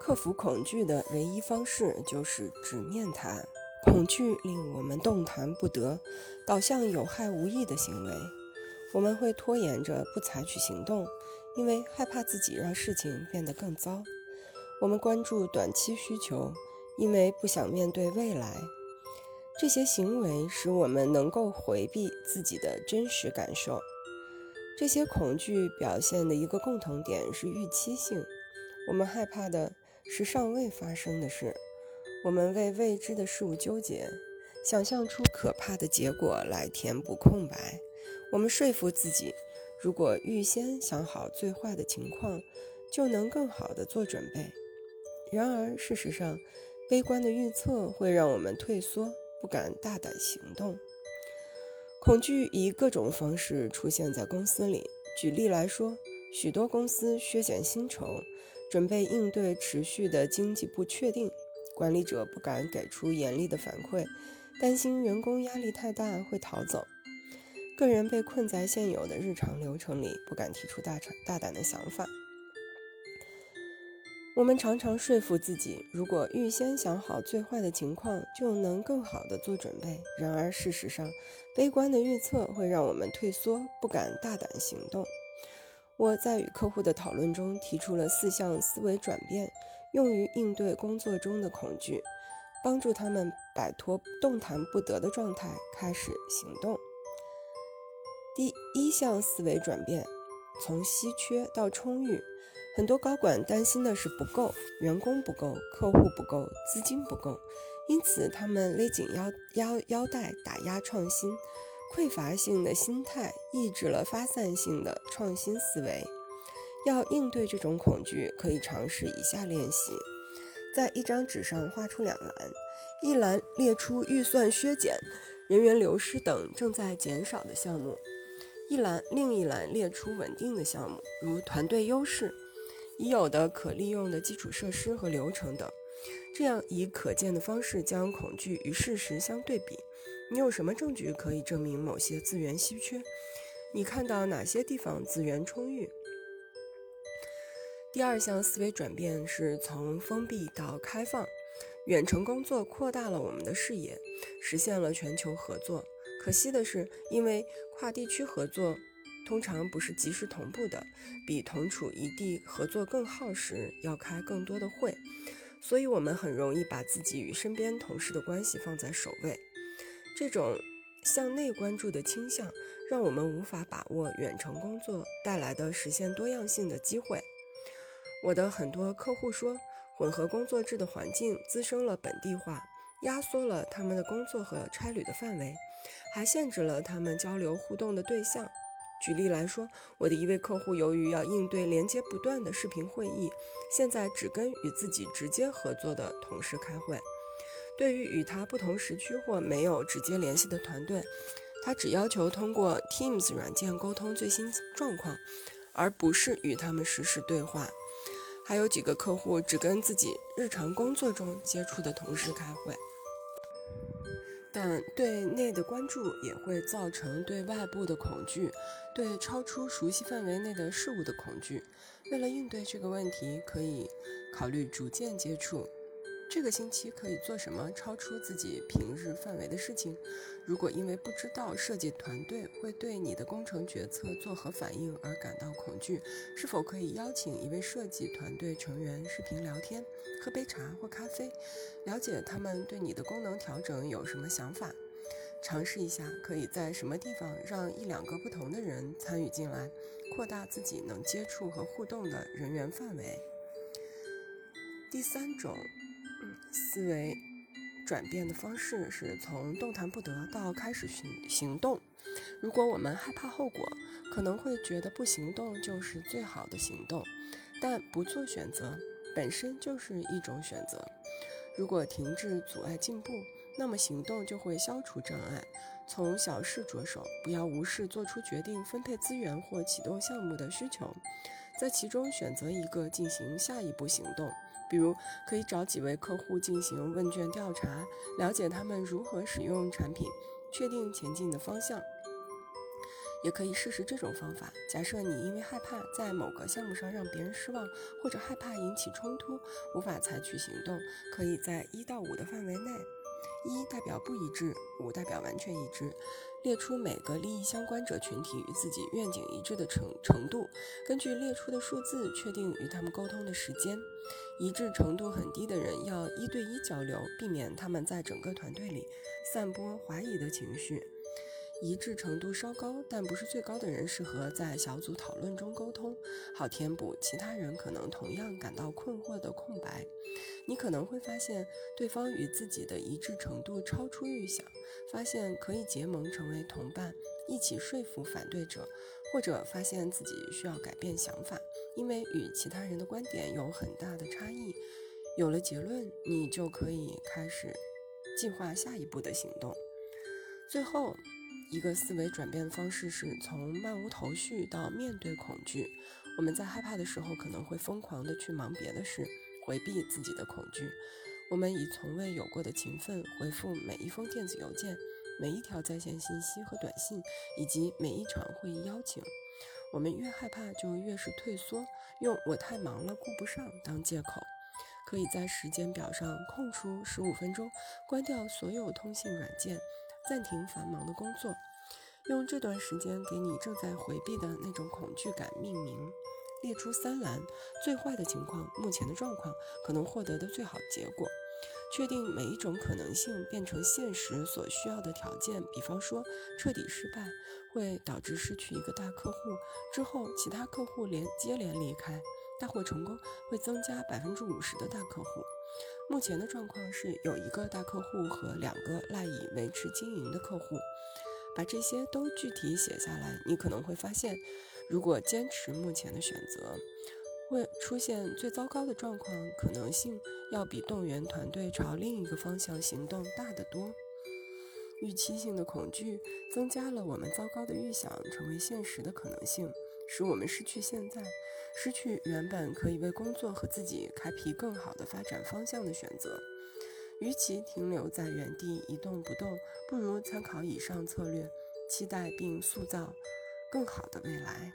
克服恐惧的唯一方式就是直面它。恐惧令我们动弹不得，导向有害无益的行为。我们会拖延着不采取行动，因为害怕自己让事情变得更糟。我们关注短期需求，因为不想面对未来。这些行为使我们能够回避自己的真实感受。这些恐惧表现的一个共同点是预期性。我们害怕的是尚未发生的事。我们为未知的事物纠结，想象出可怕的结果来填补空白。我们说服自己，如果预先想好最坏的情况，就能更好地做准备。然而，事实上，悲观的预测会让我们退缩。不敢大胆行动，恐惧以各种方式出现在公司里。举例来说，许多公司削减薪酬，准备应对持续的经济不确定。管理者不敢给出严厉的反馈，担心员工压力太大会逃走。个人被困在现有的日常流程里，不敢提出大胆大胆的想法。我们常常说服自己，如果预先想好最坏的情况，就能更好地做准备。然而，事实上，悲观的预测会让我们退缩，不敢大胆行动。我在与客户的讨论中提出了四项思维转变，用于应对工作中的恐惧，帮助他们摆脱动弹不得的状态，开始行动。第一项思维转变：从稀缺到充裕。很多高管担心的是不够，员工不够，客户不够，资金不够，因此他们勒紧腰腰腰带，打压创新。匮乏性的心态抑制了发散性的创新思维。要应对这种恐惧，可以尝试以下练习：在一张纸上画出两栏，一栏列出预算削减、人员流失等正在减少的项目，一栏另一栏列出稳定的项目，如团队优势。已有的可利用的基础设施和流程等，这样以可见的方式将恐惧与事实相对比。你有什么证据可以证明某些资源稀缺？你看到哪些地方资源充裕？第二项思维转变是从封闭到开放。远程工作扩大了我们的视野，实现了全球合作。可惜的是，因为跨地区合作。通常不是及时同步的，比同处一地合作更耗时，要开更多的会，所以我们很容易把自己与身边同事的关系放在首位。这种向内关注的倾向，让我们无法把握远程工作带来的实现多样性的机会。我的很多客户说，混合工作制的环境滋生了本地化，压缩了他们的工作和差旅的范围，还限制了他们交流互动的对象。举例来说，我的一位客户由于要应对连接不断的视频会议，现在只跟与自己直接合作的同事开会。对于与他不同时区或没有直接联系的团队，他只要求通过 Teams 软件沟通最新状况，而不是与他们实时对话。还有几个客户只跟自己日常工作中接触的同事开会。但对内的关注也会造成对外部的恐惧，对超出熟悉范围内的事物的恐惧。为了应对这个问题，可以考虑逐渐接触。这个星期可以做什么超出自己平日范围的事情？如果因为不知道设计团队会对你的工程决策作何反应而感到恐惧，是否可以邀请一位设计团队成员视频聊天，喝杯茶或咖啡，了解他们对你的功能调整有什么想法？尝试一下可以在什么地方让一两个不同的人参与进来，扩大自己能接触和互动的人员范围。第三种。思维转变的方式是从动弹不得到开始行行动。如果我们害怕后果，可能会觉得不行动就是最好的行动，但不做选择本身就是一种选择。如果停滞阻碍进步，那么行动就会消除障碍。从小事着手，不要无视做出决定、分配资源或启动项目的需求，在其中选择一个进行下一步行动。比如，可以找几位客户进行问卷调查，了解他们如何使用产品，确定前进的方向。也可以试试这种方法。假设你因为害怕在某个项目上让别人失望，或者害怕引起冲突，无法采取行动，可以在一到五的范围内，一代表不一致，五代表完全一致，列出每个利益相关者群体与自己愿景一致的程程度，根据列出的数字确定与他们沟通的时间。一致程度很低的人要一对一交流，避免他们在整个团队里散播怀疑的情绪。一致程度稍高但不是最高的人，适合在小组讨论中沟通，好填补其他人可能同样感到困惑的空白。你可能会发现对方与自己的一致程度超出预想，发现可以结盟成为同伴，一起说服反对者，或者发现自己需要改变想法，因为与其他人的观点有很大的差异。有了结论，你就可以开始计划下一步的行动。最后。一个思维转变方式是从漫无头绪到面对恐惧。我们在害怕的时候，可能会疯狂地去忙别的事，回避自己的恐惧。我们以从未有过的勤奋回复每一封电子邮件、每一条在线信息和短信，以及每一场会议邀请。我们越害怕，就越是退缩，用“我太忙了，顾不上”当借口。可以在时间表上空出十五分钟，关掉所有通信软件。暂停繁忙的工作，用这段时间给你正在回避的那种恐惧感命名，列出三栏最坏的情况、目前的状况、可能获得的最好结果，确定每一种可能性变成现实所需要的条件。比方说，彻底失败会导致失去一个大客户，之后其他客户连接连离开；大获成功会增加百分之五十的大客户。目前的状况是有一个大客户和两个赖以维持经营的客户。把这些都具体写下来，你可能会发现，如果坚持目前的选择，会出现最糟糕的状况可能性要比动员团队朝另一个方向行动大得多。预期性的恐惧增加了我们糟糕的预想成为现实的可能性。使我们失去现在，失去原本可以为工作和自己开辟更好的发展方向的选择。与其停留在原地一动不动，不如参考以上策略，期待并塑造更好的未来。